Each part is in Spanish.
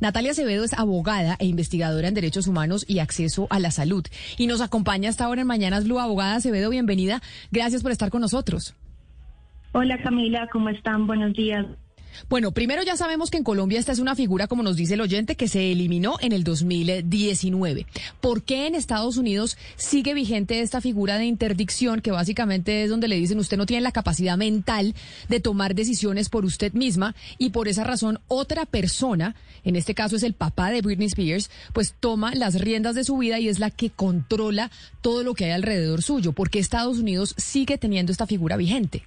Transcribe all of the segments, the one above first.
Natalia Acevedo es abogada e investigadora en derechos humanos y acceso a la salud. Y nos acompaña hasta ahora en Mañanas Blue. Abogada Acevedo, bienvenida. Gracias por estar con nosotros. Hola Camila, ¿cómo están? Buenos días. Bueno, primero ya sabemos que en Colombia esta es una figura, como nos dice el oyente, que se eliminó en el 2019. ¿Por qué en Estados Unidos sigue vigente esta figura de interdicción, que básicamente es donde le dicen usted no tiene la capacidad mental de tomar decisiones por usted misma y por esa razón otra persona, en este caso es el papá de Britney Spears, pues toma las riendas de su vida y es la que controla todo lo que hay alrededor suyo? ¿Por qué Estados Unidos sigue teniendo esta figura vigente?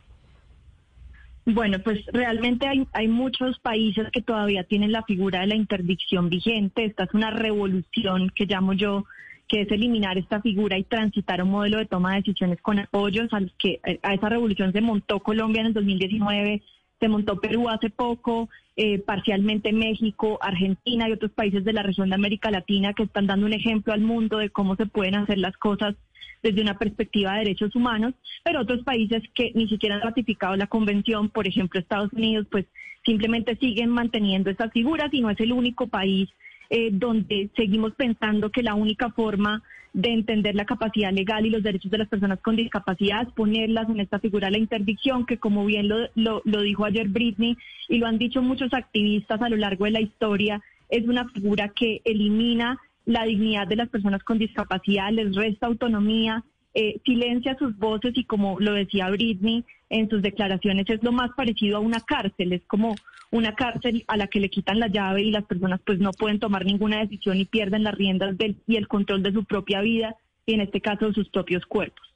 Bueno, pues realmente hay, hay muchos países que todavía tienen la figura de la interdicción vigente. Esta es una revolución que llamo yo, que es eliminar esta figura y transitar un modelo de toma de decisiones con apoyos, a los que a esa revolución se montó Colombia en el 2019, se montó Perú hace poco, eh, parcialmente México, Argentina y otros países de la región de América Latina que están dando un ejemplo al mundo de cómo se pueden hacer las cosas desde una perspectiva de derechos humanos, pero otros países que ni siquiera han ratificado la convención, por ejemplo Estados Unidos, pues simplemente siguen manteniendo estas figuras y no es el único país eh, donde seguimos pensando que la única forma de entender la capacidad legal y los derechos de las personas con discapacidad es ponerlas en esta figura de la interdicción, que como bien lo, lo, lo dijo ayer Britney y lo han dicho muchos activistas a lo largo de la historia, es una figura que elimina la dignidad de las personas con discapacidad, les resta autonomía, eh, silencia sus voces y como lo decía Britney en sus declaraciones, es lo más parecido a una cárcel, es como una cárcel a la que le quitan la llave y las personas pues no pueden tomar ninguna decisión y pierden las riendas del, y el control de su propia vida y en este caso de sus propios cuerpos.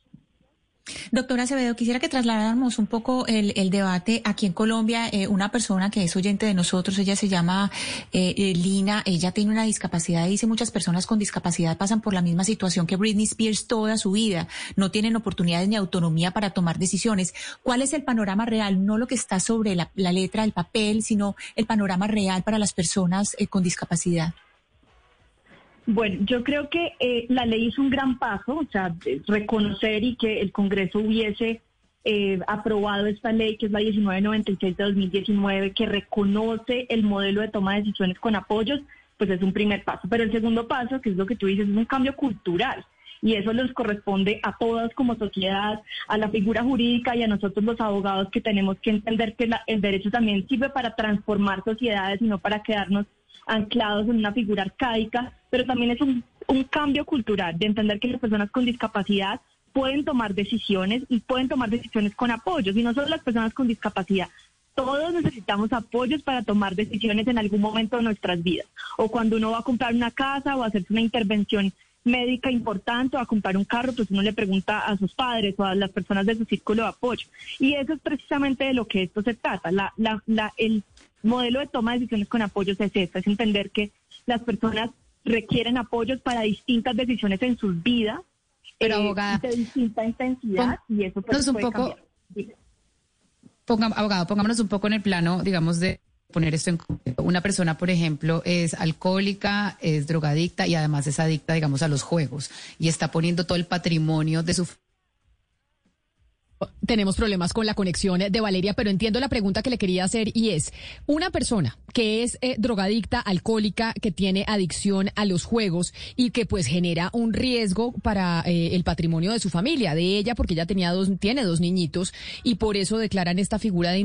Doctora Acevedo, quisiera que trasladáramos un poco el, debate aquí en Colombia. Eh, una persona que es oyente de nosotros, ella se llama eh, eh, Lina, ella tiene una discapacidad, dice muchas personas con discapacidad pasan por la misma situación que Britney Spears toda su vida, no tienen oportunidades ni autonomía para tomar decisiones. ¿Cuál es el panorama real? No lo que está sobre la, la letra, el papel, sino el panorama real para las personas con discapacidad. Bueno, yo creo que eh, la ley es un gran paso, o sea, reconocer y que el Congreso hubiese eh, aprobado esta ley, que es la 1996 de 2019, que reconoce el modelo de toma de decisiones con apoyos, pues es un primer paso. Pero el segundo paso, que es lo que tú dices, es un cambio cultural. Y eso les corresponde a todas como sociedad, a la figura jurídica y a nosotros los abogados que tenemos que entender que el derecho también sirve para transformar sociedades y no para quedarnos anclados en una figura arcaica, pero también es un, cambio cultural de entender que las personas con discapacidad pueden tomar decisiones y pueden tomar decisiones con apoyos, y no solo las personas con discapacidad. Todos necesitamos apoyos para tomar decisiones en algún momento de nuestras vidas. O cuando uno va a comprar una casa o a hacerse una intervención médica importante o a comprar un carro, pues uno le pregunta a sus padres o a las personas de su círculo de apoyo. Y eso es precisamente de lo que esto se trata. La, la, la, el modelo de toma de decisiones con apoyos es esto, es entender que las personas requieren apoyos para distintas decisiones en sus vidas, pero abogada, de distinta intensidad y eso pues, un poco, abogado, pongámonos un poco en el plano, digamos, de poner esto en una persona, por ejemplo, es alcohólica, es drogadicta y además es adicta, digamos, a los juegos y está poniendo todo el patrimonio de su tenemos problemas con la conexión de Valeria, pero entiendo la pregunta que le quería hacer y es, una persona que es eh, drogadicta, alcohólica, que tiene adicción a los juegos y que pues genera un riesgo para eh, el patrimonio de su familia, de ella, porque ella tenía dos, tiene dos niñitos y por eso declaran esta figura de,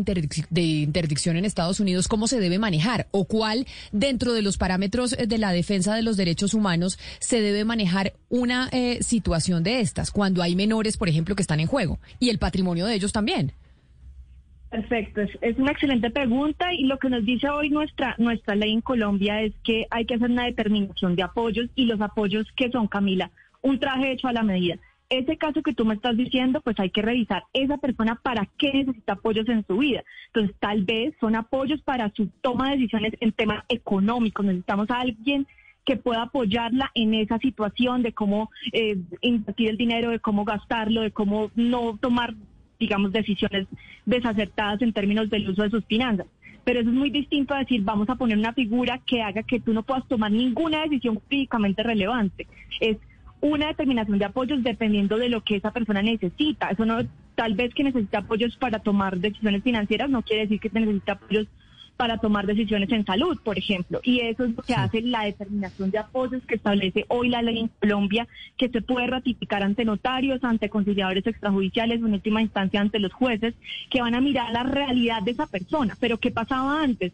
interdicción en Estados Unidos, ¿cómo se debe manejar? ¿O cuál, dentro de los parámetros de la defensa de los derechos humanos, se debe manejar una eh, situación de estas, cuando hay menores, por ejemplo, que están en juego y el de ellos también. Perfecto, es, una excelente pregunta y lo que nos dice hoy nuestra, nuestra ley en Colombia es que hay que hacer una determinación de apoyos y los apoyos que son, Camila, un traje hecho a la medida. Ese caso que tú me estás diciendo, pues hay que revisar esa persona para qué necesita apoyos en su vida. Entonces, tal vez son apoyos para su toma de decisiones en temas económicos. Necesitamos a alguien que pueda apoyarla en esa situación de cómo eh, invertir el dinero, de cómo gastarlo, de cómo no tomar, digamos, decisiones desacertadas en términos del uso de sus finanzas. Pero eso es muy distinto a decir, vamos a poner una figura que haga que tú no puedas tomar ninguna decisión jurídicamente relevante. Es una determinación de apoyos dependiendo de lo que esa persona necesita. Eso no, tal vez que necesita apoyos para tomar decisiones financieras no quiere decir que necesita apoyos para tomar decisiones en salud, por ejemplo. Y eso es lo que hace la determinación de apoyos que establece hoy la ley en Colombia, que se puede ratificar ante notarios, ante conciliadores extrajudiciales, en última instancia ante los jueces, que van a mirar la realidad de esa persona. Pero ¿qué pasaba antes?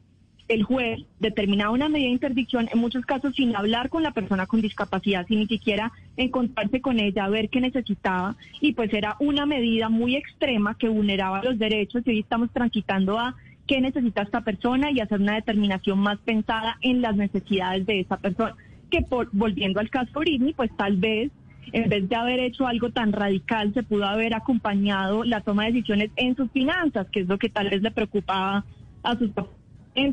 el juez determinaba una medida de interdicción, en muchos casos sin hablar con la persona con discapacidad, sin ni siquiera encontrarse con ella, ver qué necesitaba, y pues era una medida muy extrema que vulneraba los derechos y hoy estamos transitando a qué necesita esta persona y hacer una determinación más pensada en las necesidades de esa persona. Que por, volviendo al caso Britney, pues tal vez en vez de haber hecho algo tan radical, se pudo haber acompañado la toma de decisiones en sus finanzas, que es lo que tal vez le preocupaba a sus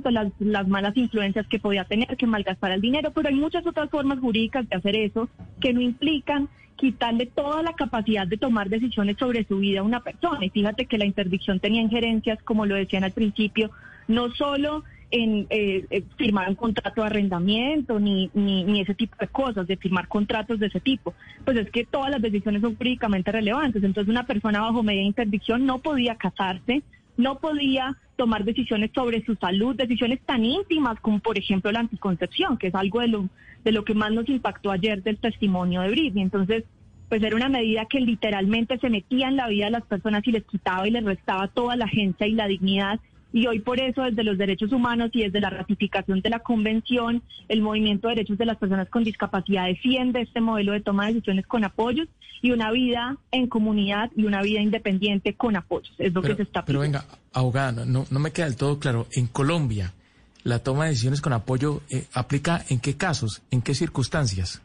las, las malas influencias que podía tener, que malgastar el dinero, pero hay muchas otras formas jurídicas de hacer eso que no implican quitarle toda la capacidad de tomar decisiones sobre su vida a una persona. Y fíjate que la interdicción tenía injerencias, como lo decían al principio, no solo en eh, eh, firmar un contrato de arrendamiento ni, ni, ni, ese tipo de cosas, de firmar contratos de ese tipo. Pues es que todas las decisiones son jurídicamente relevantes. Entonces una persona bajo media interdicción no podía casarse, no podía tomar decisiones sobre su salud, decisiones tan íntimas como por ejemplo la anticoncepción, que es algo de lo, de lo que más nos impactó ayer del testimonio de Britney. Entonces, pues era una medida que literalmente se metía en la vida de las personas y les quitaba y les restaba toda la agencia y la dignidad y hoy por eso desde los derechos humanos y desde la ratificación de la convención, el movimiento de derechos de las personas con discapacidad defiende este modelo de toma de decisiones con apoyos y una vida en comunidad y una vida independiente con apoyos. Es lo que se está pidiendo. Pero venga, abogada, no, no me queda del todo claro. En Colombia, la toma de decisiones con apoyo eh, aplica en qué casos, en qué circunstancias?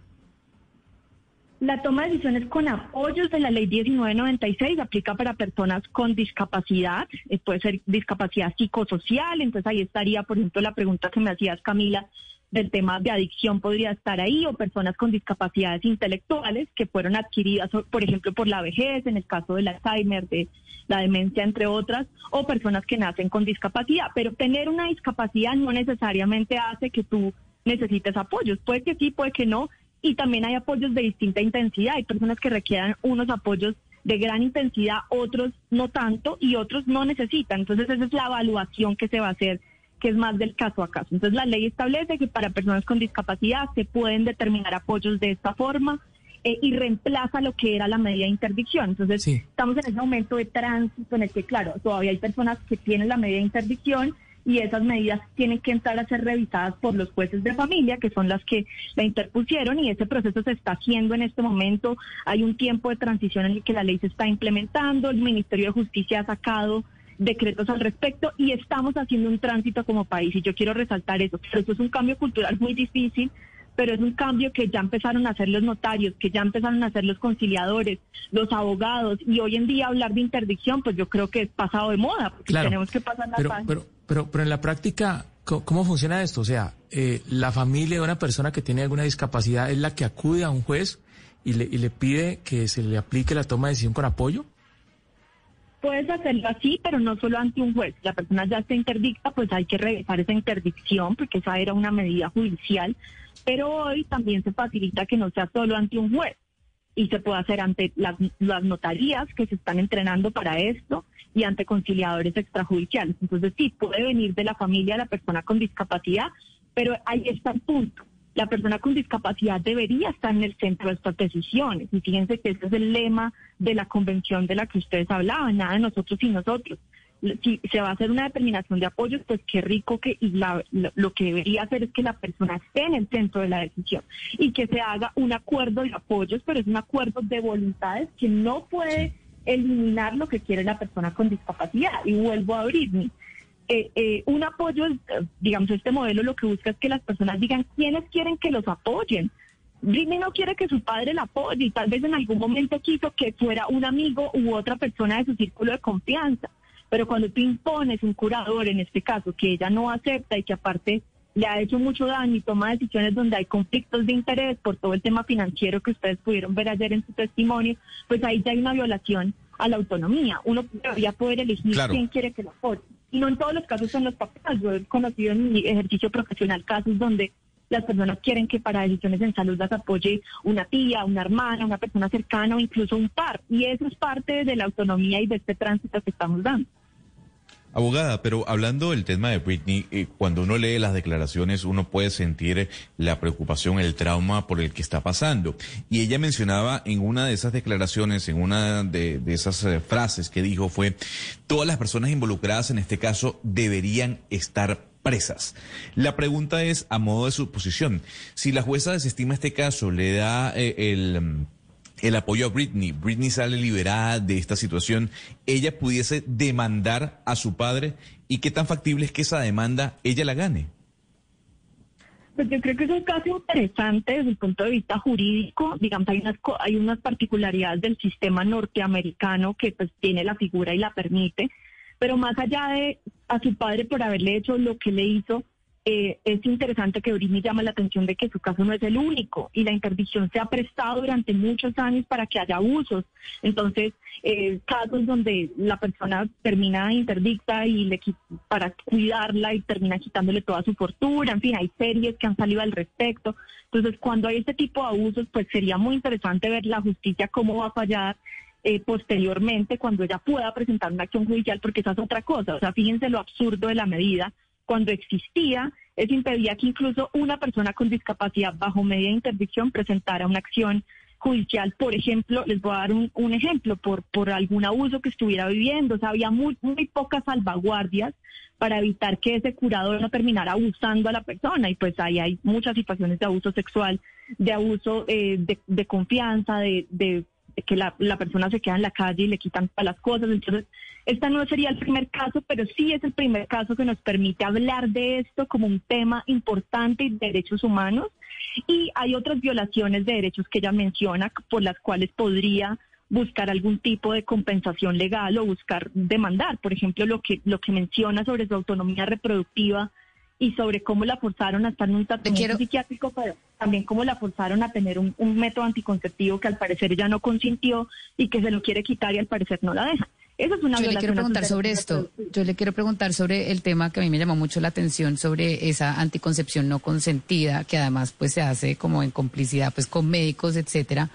La toma de decisiones con apoyos de la ley 1996 aplica para personas con discapacidad, eh, puede ser discapacidad psicosocial, entonces ahí estaría, por ejemplo, la pregunta que me hacías, Camila, del tema de adicción podría estar ahí, o personas con discapacidades intelectuales que fueron adquiridas, por ejemplo, por la vejez, en el caso del Alzheimer, de la demencia, entre otras, o personas que nacen con discapacidad. Pero tener una discapacidad no necesariamente hace que tú necesites apoyos. Puede que sí, puede que no, y también hay apoyos de distinta intensidad. Hay personas que requieran unos apoyos de gran intensidad, otros no tanto y otros no necesitan. Entonces esa es la evaluación que se va a hacer, que es más del caso a caso. Entonces la ley establece que para personas con discapacidad se pueden determinar apoyos de esta forma eh, y reemplaza lo que era la medida de interdicción. Entonces estamos en ese momento de tránsito en el que, claro, todavía hay personas que tienen la medida de interdicción y esas medidas tienen que entrar a ser revisadas por los jueces de familia, que son las que la interpusieron, y ese proceso se está haciendo en este momento. Hay un tiempo de transición en el que la ley se está implementando, el Ministerio de Justicia ha sacado decretos al respecto y estamos haciendo un tránsito como país y yo quiero resaltar eso, pero eso es un cambio cultural muy difícil pero es un cambio que ya empezaron a hacer los notarios, que ya empezaron a hacer los conciliadores, los abogados, y hoy en día hablar de interdicción, pues yo creo que es pasado de moda, porque tenemos que pasar la pero, pero, pero, pero en la práctica, ¿cómo, funciona esto? O sea, eh, la familia de una persona que tiene alguna discapacidad es la que acude a un juez y le, y le pide que se le aplique la toma de decisión con apoyo. Puedes hacerlo así, pero no solo ante un juez. La persona ya está interdicta, pues hay que revisar esa interdicción, porque esa era una medida judicial pero hoy también se facilita que no sea solo ante un juez y se puede hacer ante las, notarías que se están entrenando para esto y ante conciliadores extrajudiciales. Entonces sí, puede venir de la familia de la persona con discapacidad, pero ahí está el punto. La persona con discapacidad debería estar en el centro de estas decisiones. Y fíjense que ese es el lema de la convención de la que ustedes hablaban, nada de nosotros y nosotros si se va a hacer una determinación de apoyos, pues qué rico que y lo que debería hacer es que la persona esté en el centro de la decisión y que se haga un acuerdo de apoyos, pero es un acuerdo de voluntades que no puede eliminar lo que quiere la persona con discapacidad. Y vuelvo a abrirme. Eh, eh, un apoyo, digamos, este modelo lo que busca es que las personas digan quiénes quieren que los apoyen. Britney no quiere que su padre la apoye y tal vez en algún momento quiso que fuera un amigo u otra persona de su círculo de confianza. Pero cuando tú impones un curador, en este caso, que ella no acepta y que aparte le ha hecho mucho daño y toma decisiones donde hay conflictos de interés por todo el tema financiero que ustedes pudieron ver ayer en su testimonio, pues ahí ya hay una violación a la autonomía. Uno debería poder elegir quién quiere que lo apoye. Y no en todos los casos son los papás. Yo he conocido en mi ejercicio profesional casos donde las personas quieren que para decisiones en salud las apoye una tía, una hermana, una persona cercana o incluso un par. Y eso es parte de la autonomía y de este tránsito que estamos dando. Abogada, pero hablando del tema de Britney, eh, cuando uno lee las declaraciones uno puede sentir la preocupación, el trauma por el que está pasando. Y ella mencionaba en una de esas declaraciones, en una de, esas eh, frases que dijo fue, todas las personas involucradas en este caso deberían estar presas. La pregunta es, a modo de suposición, si la jueza desestima este caso, le da eh, el el apoyo a Britney, Britney sale liberada de esta situación, ella pudiese demandar a su padre y qué tan factible es que esa demanda ella la gane. Pues yo creo que es un caso interesante desde el punto de vista jurídico. Digamos, hay unas, hay unas particularidades del sistema norteamericano que pues tiene la figura y la permite. Pero más allá de a su padre por haberle hecho lo que le hizo, eh, es interesante que Britney llama la atención de que su caso no es el único y la interdicción se ha prestado durante muchos años para que haya abusos. Entonces, eh, casos donde la persona termina interdicta y le para cuidarla y termina quitándole toda su fortuna, en fin, hay series que han salido al respecto. Entonces, cuando hay este tipo de abusos, pues sería muy interesante ver la justicia cómo va a fallar eh, posteriormente cuando ella pueda presentar una acción judicial, porque esa es otra cosa. O sea, fíjense lo absurdo de la medida cuando existía, eso impedía que incluso una persona con discapacidad bajo media interdicción presentara una acción judicial. Por ejemplo, les voy a dar un, ejemplo, por, por algún abuso que estuviera viviendo. O sea, había muy, muy pocas salvaguardias para evitar que ese curador no terminara abusando a la persona. Y pues ahí hay muchas situaciones de abuso sexual, de abuso eh, de, de, confianza, de, de que la, persona se queda en la calle y le quitan todas las cosas. Entonces, esta no sería el primer caso, pero sí es el primer caso que nos permite hablar de esto como un tema importante de derechos humanos. Y hay otras violaciones de derechos que ella menciona por las cuales podría buscar algún tipo de compensación legal o buscar demandar, por ejemplo, lo que lo que menciona sobre su autonomía reproductiva y sobre cómo la forzaron a estar en un tratamiento psiquiátrico, pero también cómo la forzaron a tener un, método anticonceptivo que al parecer ella no consintió y que se lo quiere quitar y al parecer no la deja. Eso es una Yo le quiero preguntar sobre esto. Yo le quiero preguntar sobre el tema que a mí me llamó mucho la atención sobre esa anticoncepción no consentida que además pues se hace como en complicidad pues con médicos, etcétera.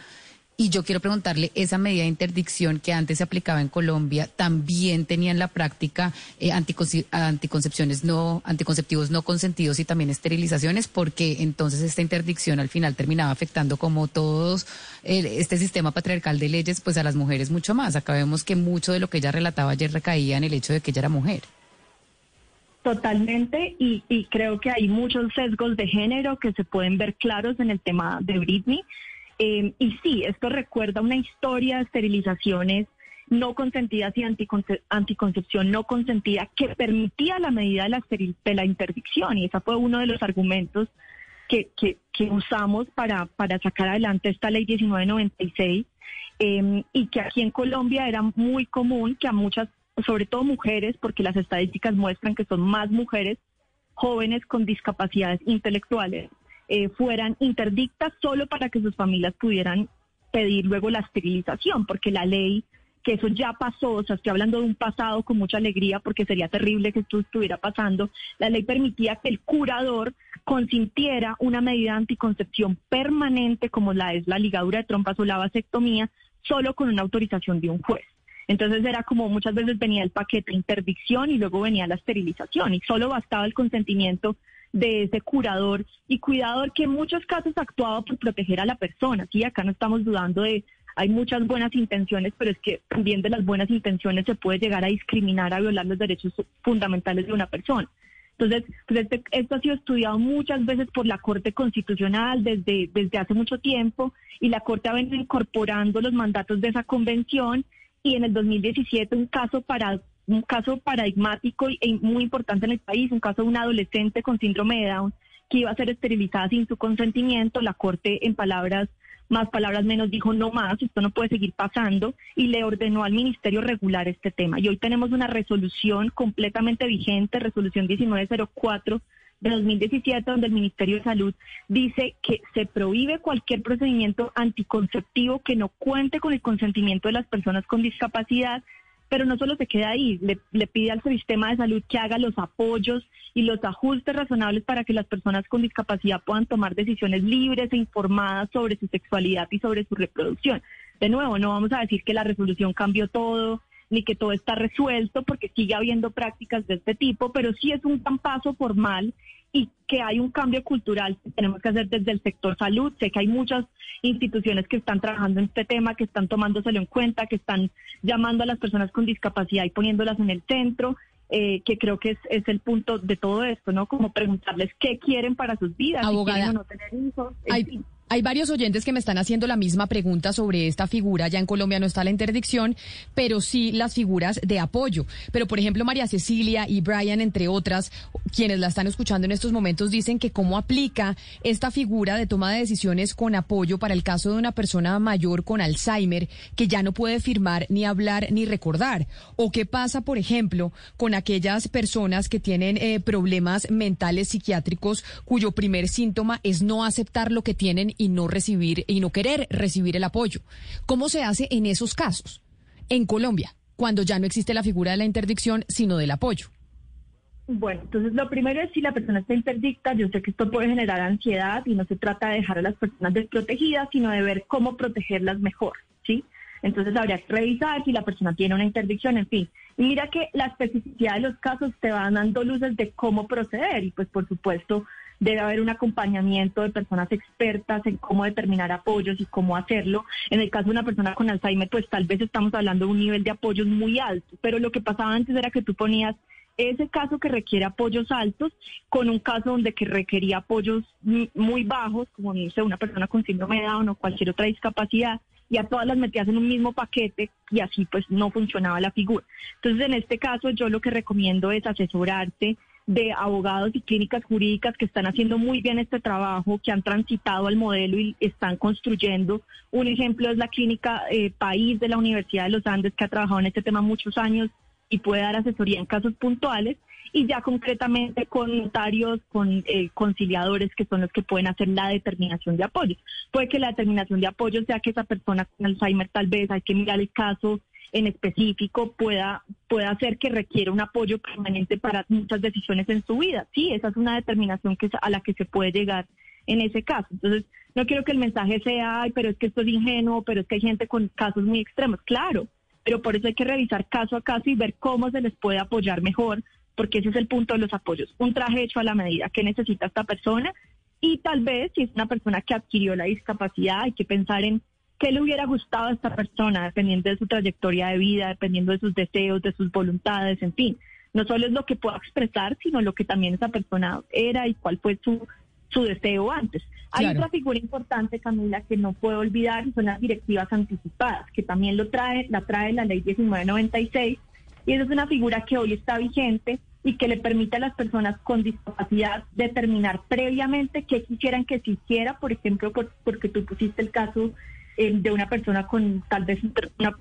Y yo quiero preguntarle, esa medida de interdicción que antes se aplicaba en Colombia, ¿también tenía en la práctica eh, anticoncepciones no, anticonceptivos no consentidos y también esterilizaciones? Porque entonces esta interdicción al final terminaba afectando como todos este sistema patriarcal de leyes, pues a las mujeres mucho más. Acá vemos que mucho de lo que ella relataba ayer recaía en el hecho de que ella era mujer. Totalmente, y, y creo que hay muchos sesgos de género que se pueden ver claros en el tema de Britney. Em, y sí, esto recuerda una historia de esterilizaciones no consentidas y anticoncepción no consentida que permitía la medida de la, de la interdicción. Y ese fue uno de los argumentos que, que, usamos para, para sacar adelante esta ley 1996 em, y que aquí en Colombia era muy común que a muchas, sobre todo mujeres, porque las estadísticas muestran que son más mujeres jóvenes con discapacidades intelectuales, eh, fueran interdictas solo para que sus familias pudieran pedir luego la esterilización, porque la ley, que eso ya pasó, o sea, estoy hablando de un pasado con mucha alegría porque sería terrible que esto estuviera pasando, la ley permitía que el curador consintiera una medida anticoncepción permanente como la es la ligadura de trompas o la vasectomía, solo con una autorización de un juez. Entonces era como muchas veces venía el paquete de interdicción y luego venía la esterilización y solo bastaba el consentimiento de ese curador y cuidador que en muchos casos actuaba por proteger a la persona. Sí, acá no estamos dudando de, hay muchas buenas intenciones, pero es que también de las buenas intenciones se puede llegar a discriminar, a violar los derechos fundamentales de una persona. Entonces, pues este, esto ha sido estudiado muchas veces por la Corte Constitucional desde, desde hace mucho tiempo y la Corte ha venido incorporando los mandatos de esa convención y en el 2017 un caso para un caso paradigmático y muy importante en el país, un caso de una adolescente con síndrome de Down que iba a ser esterilizada sin su consentimiento. La Corte, en palabras más, palabras menos, dijo no más, esto no puede seguir pasando y le ordenó al Ministerio regular este tema. Y hoy tenemos una resolución completamente vigente, resolución 1904 de 2017, donde el Ministerio de Salud dice que se prohíbe cualquier procedimiento anticonceptivo que no cuente con el consentimiento de las personas con discapacidad, pero no solo se queda ahí, le, pide al sistema de salud que haga los apoyos y los ajustes razonables para que las personas con discapacidad puedan tomar decisiones libres e informadas sobre su sexualidad y sobre su reproducción. De nuevo, no vamos a decir que la resolución cambió todo, ni que todo está resuelto, porque sigue habiendo prácticas de este tipo, pero sí es un gran paso formal y que hay un cambio cultural que tenemos que hacer desde el sector salud. Sé que hay muchas instituciones que están trabajando en este tema, que están tomándoselo en cuenta, que están llamando a las personas con discapacidad y poniéndolas en el centro. Eh, que creo que es, es, el punto de todo esto, ¿no? Como preguntarles qué quieren para sus vidas, Abogada, si quieren o no tener hijos. Hay, hay varios oyentes que me están haciendo la misma pregunta sobre esta figura. Ya en Colombia no está la interdicción, pero sí las figuras de apoyo. Pero, por ejemplo, María Cecilia y Brian, entre otras, quienes la están escuchando en estos momentos, dicen que cómo aplica esta figura de toma de decisiones con apoyo para el caso de una persona mayor con Alzheimer que ya no puede firmar, ni hablar, ni recordar. O qué pasa, por ejemplo, con aquellas personas que tienen eh, problemas mentales psiquiátricos cuyo primer síntoma es no aceptar lo que tienen no recibir y no querer recibir el apoyo. ¿Cómo se hace en esos casos en Colombia cuando ya no existe la figura de la interdicción sino del apoyo? Bueno, entonces lo primero es si la persona está interdicta, yo sé que esto puede generar ansiedad y no se trata de dejar a las personas desprotegidas, sino de ver cómo protegerlas mejor, ¿sí? Entonces habría que revisar si la persona tiene una interdicción, en fin. Y mira que la especificidad de los casos te van dando luces de cómo proceder y pues por supuesto debe haber un acompañamiento de personas expertas en cómo determinar apoyos y cómo hacerlo. En el caso de una persona con Alzheimer, pues tal vez estamos hablando de un nivel de apoyos muy alto, pero lo que pasaba antes era que tú ponías ese caso que requiere apoyos altos con un caso donde que requería apoyos muy bajos, como dice una persona con síndrome de Down o cualquier otra discapacidad, y a todas las metías en un mismo paquete y así pues no funcionaba la figura. Entonces en este caso yo lo que recomiendo es asesorarte de abogados y clínicas jurídicas que están haciendo muy bien este trabajo, que han transitado al modelo y están construyendo. Un ejemplo es la clínica eh, País de la Universidad de los Andes, que ha trabajado en este tema muchos años y puede dar asesoría en casos puntuales y ya concretamente con notarios, con eh, conciliadores que son los que pueden hacer la determinación de apoyo. Puede que la determinación de apoyo sea que esa persona con Alzheimer tal vez hay que mirar el caso en específico pueda, pueda hacer que requiera un apoyo permanente para muchas decisiones en su vida. Sí, esa es una determinación que a la que se puede llegar en ese caso. Entonces, no quiero que el mensaje sea, ay, pero es que esto es ingenuo, pero es que hay gente con casos muy extremos. Claro, pero por eso hay que revisar caso a caso y ver cómo se les puede apoyar mejor, porque ese es el punto de los apoyos. Un traje hecho a la medida que necesita esta persona y tal vez si es una persona que adquirió la discapacidad, hay que pensar en qué le hubiera gustado a esta persona, dependiendo de su trayectoria de vida, dependiendo de sus deseos, de sus voluntades, en fin. No solo es lo que pueda expresar, sino lo que también esa persona era y cuál fue su, su deseo antes. Hay otra figura importante, Camila, que no puedo olvidar, son las directivas anticipadas, que también lo trae, la trae la ley 1996, y esa es una figura que hoy está vigente y que le permite a las personas con discapacidad determinar previamente qué quisieran que se hiciera, por ejemplo, porque tú pusiste el caso eh, de una persona con tal vez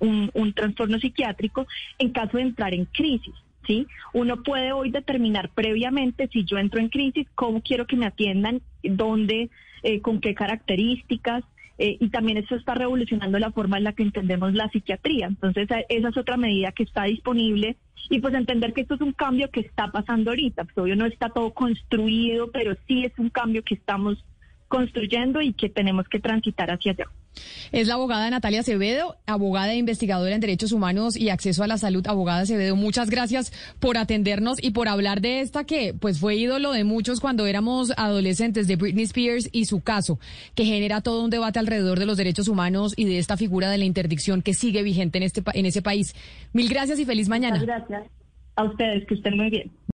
un, un, trastorno psiquiátrico en caso de entrar en crisis. ¿sí? Uno puede hoy determinar previamente si yo entro en crisis, cómo quiero que me atiendan, dónde, eh, con qué características. Eh, y también eso está revolucionando la forma en la que entendemos la psiquiatría. Entonces, esa es otra medida que está disponible. Y pues entender que esto es un cambio que está pasando ahorita. Pues obvio no está todo construido, pero sí es un cambio que estamos construyendo y que tenemos que transitar hacia allá. Es la abogada Natalia Acevedo, abogada e investigadora en derechos humanos y acceso a la salud. Abogada Acevedo, muchas gracias por atendernos y por hablar de esta que pues fue ídolo de muchos cuando éramos adolescentes de Britney Spears y su caso, que genera todo un debate alrededor de los derechos humanos y de esta figura de la interdicción que sigue vigente en este en ese país. Mil gracias y feliz mañana. gracias a ustedes, que estén muy bien.